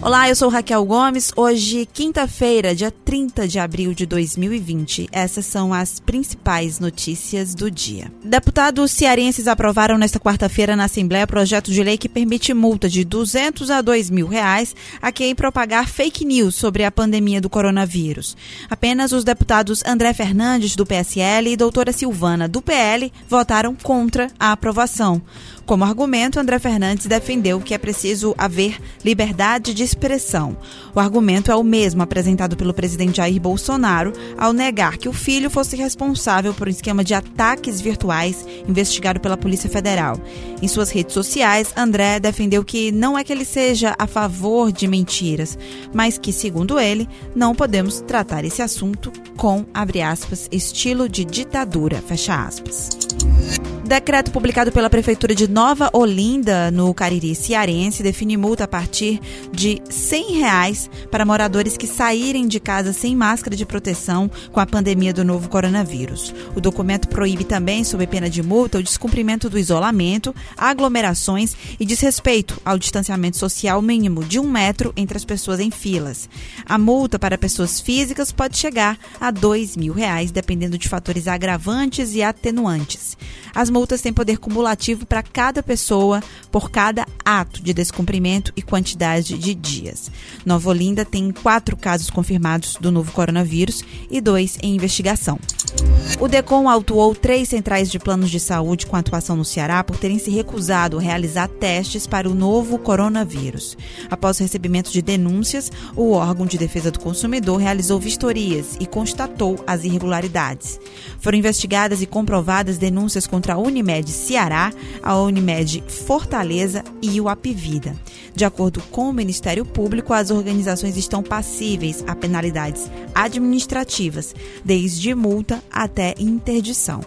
Olá, eu sou Raquel Gomes. Hoje, quinta-feira, dia 30 de abril de 2020. Essas são as principais notícias do dia. Deputados cearenses aprovaram nesta quarta-feira na Assembleia projeto de lei que permite multa de 200 a 2 mil reais a quem propagar fake news sobre a pandemia do coronavírus. Apenas os deputados André Fernandes, do PSL, e doutora Silvana, do PL, votaram contra a aprovação. Como argumento, André Fernandes defendeu que é preciso haver liberdade de expressão. O argumento é o mesmo apresentado pelo presidente Jair Bolsonaro ao negar que o filho fosse responsável por um esquema de ataques virtuais investigado pela Polícia Federal. Em suas redes sociais, André defendeu que não é que ele seja a favor de mentiras, mas que, segundo ele, não podemos tratar esse assunto com, abre aspas, estilo de ditadura, fecha aspas. Decreto publicado pela Prefeitura de Nova Olinda, no Cariri Cearense, define multa a partir de 100 reais para moradores que saírem de casa sem máscara de proteção com a pandemia do novo coronavírus. O documento proíbe também, sob pena de multa, o descumprimento do isolamento, aglomerações e desrespeito ao distanciamento social mínimo de um metro entre as pessoas em filas. A multa para pessoas físicas pode chegar a 2 mil, reais, dependendo de fatores agravantes e atenuantes. As multas têm poder cumulativo para cada pessoa por cada ato de descumprimento e quantidade de dias. Nova Olinda tem quatro casos confirmados do novo coronavírus e dois em investigação. O DECOM autuou três centrais de planos de saúde com atuação no Ceará por terem se recusado realizar testes para o novo coronavírus. Após o recebimento de denúncias, o órgão de defesa do consumidor realizou vistorias e constatou as irregularidades. Foram investigadas e comprovadas denúncias contra a Unimed Ceará, a Unimed Fortaleza e o Apivida. De acordo com o Ministério Público, as organizações estão passíveis a penalidades administrativas, desde multa até interdição.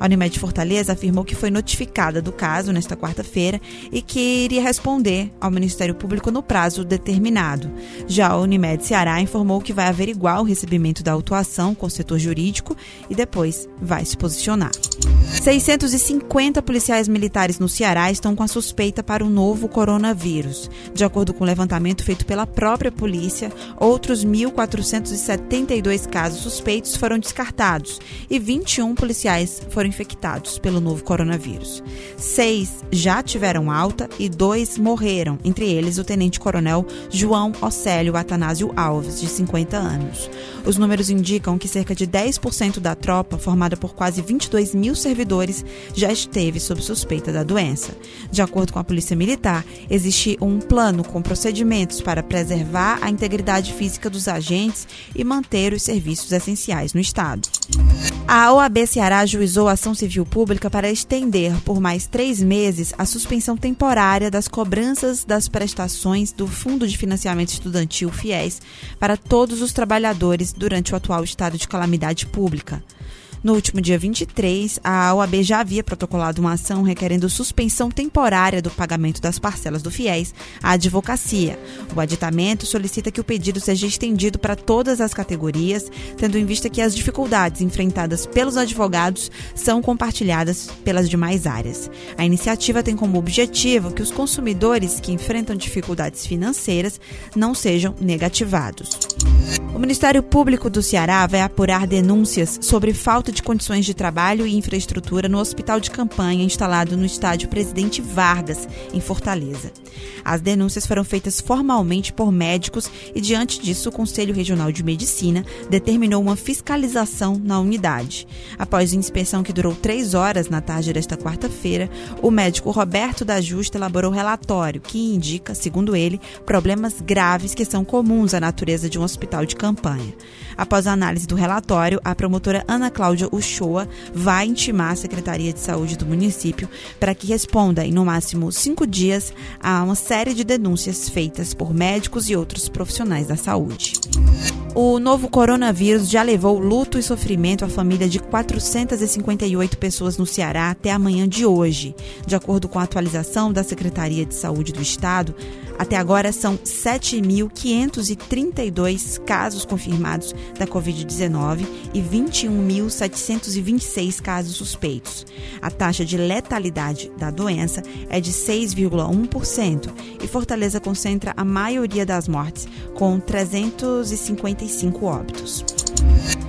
A Unimed Fortaleza afirmou que foi notificada do caso nesta quarta-feira e que iria responder ao Ministério Público no prazo determinado. Já a Unimed Ceará informou que vai averiguar o recebimento da autuação com o setor jurídico e depois vai se posicionar. 650 policiais militares no Ceará estão com a suspeita para o novo coronavírus. De acordo com o levantamento feito pela própria polícia, outros 1.472 casos suspeitos foram descartados e 21 policiais foram infectados pelo novo coronavírus. Seis já tiveram alta e dois morreram, entre eles o tenente-coronel João Océlio Atanásio Alves, de 50 anos. Os números indicam que cerca de 10% da tropa, formada por quase 22 mil servidores, já esteve sob suspeita da doença. De acordo com a Polícia Militar, existe um plano com procedimentos para preservar a integridade física dos agentes e manter os serviços essenciais no Estado. A OAB Ceará ajuizou ação civil pública para estender por mais três meses a suspensão temporária das cobranças das prestações do Fundo de Financiamento Estudantil FIES para todos os trabalhadores durante o atual estado de calamidade pública. No último dia 23, a OAB já havia protocolado uma ação requerendo suspensão temporária do pagamento das parcelas do FIES à advocacia. O aditamento solicita que o pedido seja estendido para todas as categorias, tendo em vista que as dificuldades enfrentadas pelos advogados são compartilhadas pelas demais áreas. A iniciativa tem como objetivo que os consumidores que enfrentam dificuldades financeiras não sejam negativados. O Ministério Público do Ceará vai apurar denúncias sobre falta de condições de trabalho e infraestrutura no hospital de campanha instalado no estádio Presidente Vargas, em Fortaleza. As denúncias foram feitas formalmente por médicos e, diante disso, o Conselho Regional de Medicina determinou uma fiscalização na unidade. Após inspeção que durou três horas na tarde desta quarta-feira, o médico Roberto da Justa elaborou relatório que indica, segundo ele, problemas graves que são comuns à natureza de um hospital de campanha. Após a análise do relatório, a promotora Ana Cláudia Uchoa vai intimar a Secretaria de Saúde do município para que responda em no máximo cinco dias a uma série de denúncias feitas por médicos e outros profissionais da saúde. O novo coronavírus já levou luto e sofrimento à família de 458 pessoas no Ceará até a manhã de hoje. De acordo com a atualização da Secretaria de Saúde do Estado, até agora são 7.532 casos confirmados da Covid-19 e 21.726 casos suspeitos. A taxa de letalidade da doença é de 6,1% e Fortaleza concentra a maioria das mortes, com 355 óbitos.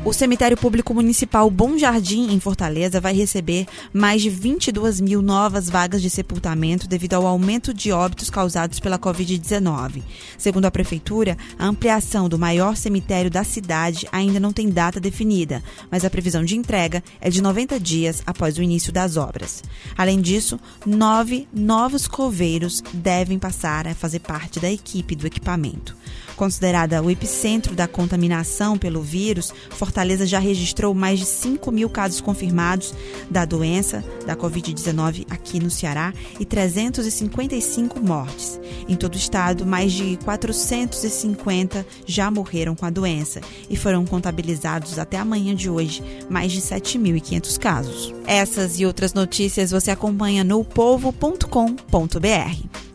O cemitério público municipal Bom Jardim, em Fortaleza, vai receber mais de 22 mil novas vagas de sepultamento devido ao aumento de óbitos causados pela Covid-19. Segundo a Prefeitura, a ampliação do maior cemitério da cidade ainda não tem data definida, mas a previsão de entrega é de 90 dias após o início das obras. Além disso, nove novos coveiros devem passar a fazer parte da equipe do equipamento. Considerada o epicentro da contaminação pelo vírus, Fortaleza já registrou mais de 5 mil casos confirmados da doença da Covid-19 aqui no Ceará e 355 mortes. Em todo o estado, mais de 450 já morreram com a doença e foram contabilizados até amanhã de hoje mais de 7.500 casos. Essas e outras notícias você acompanha no povo.com.br.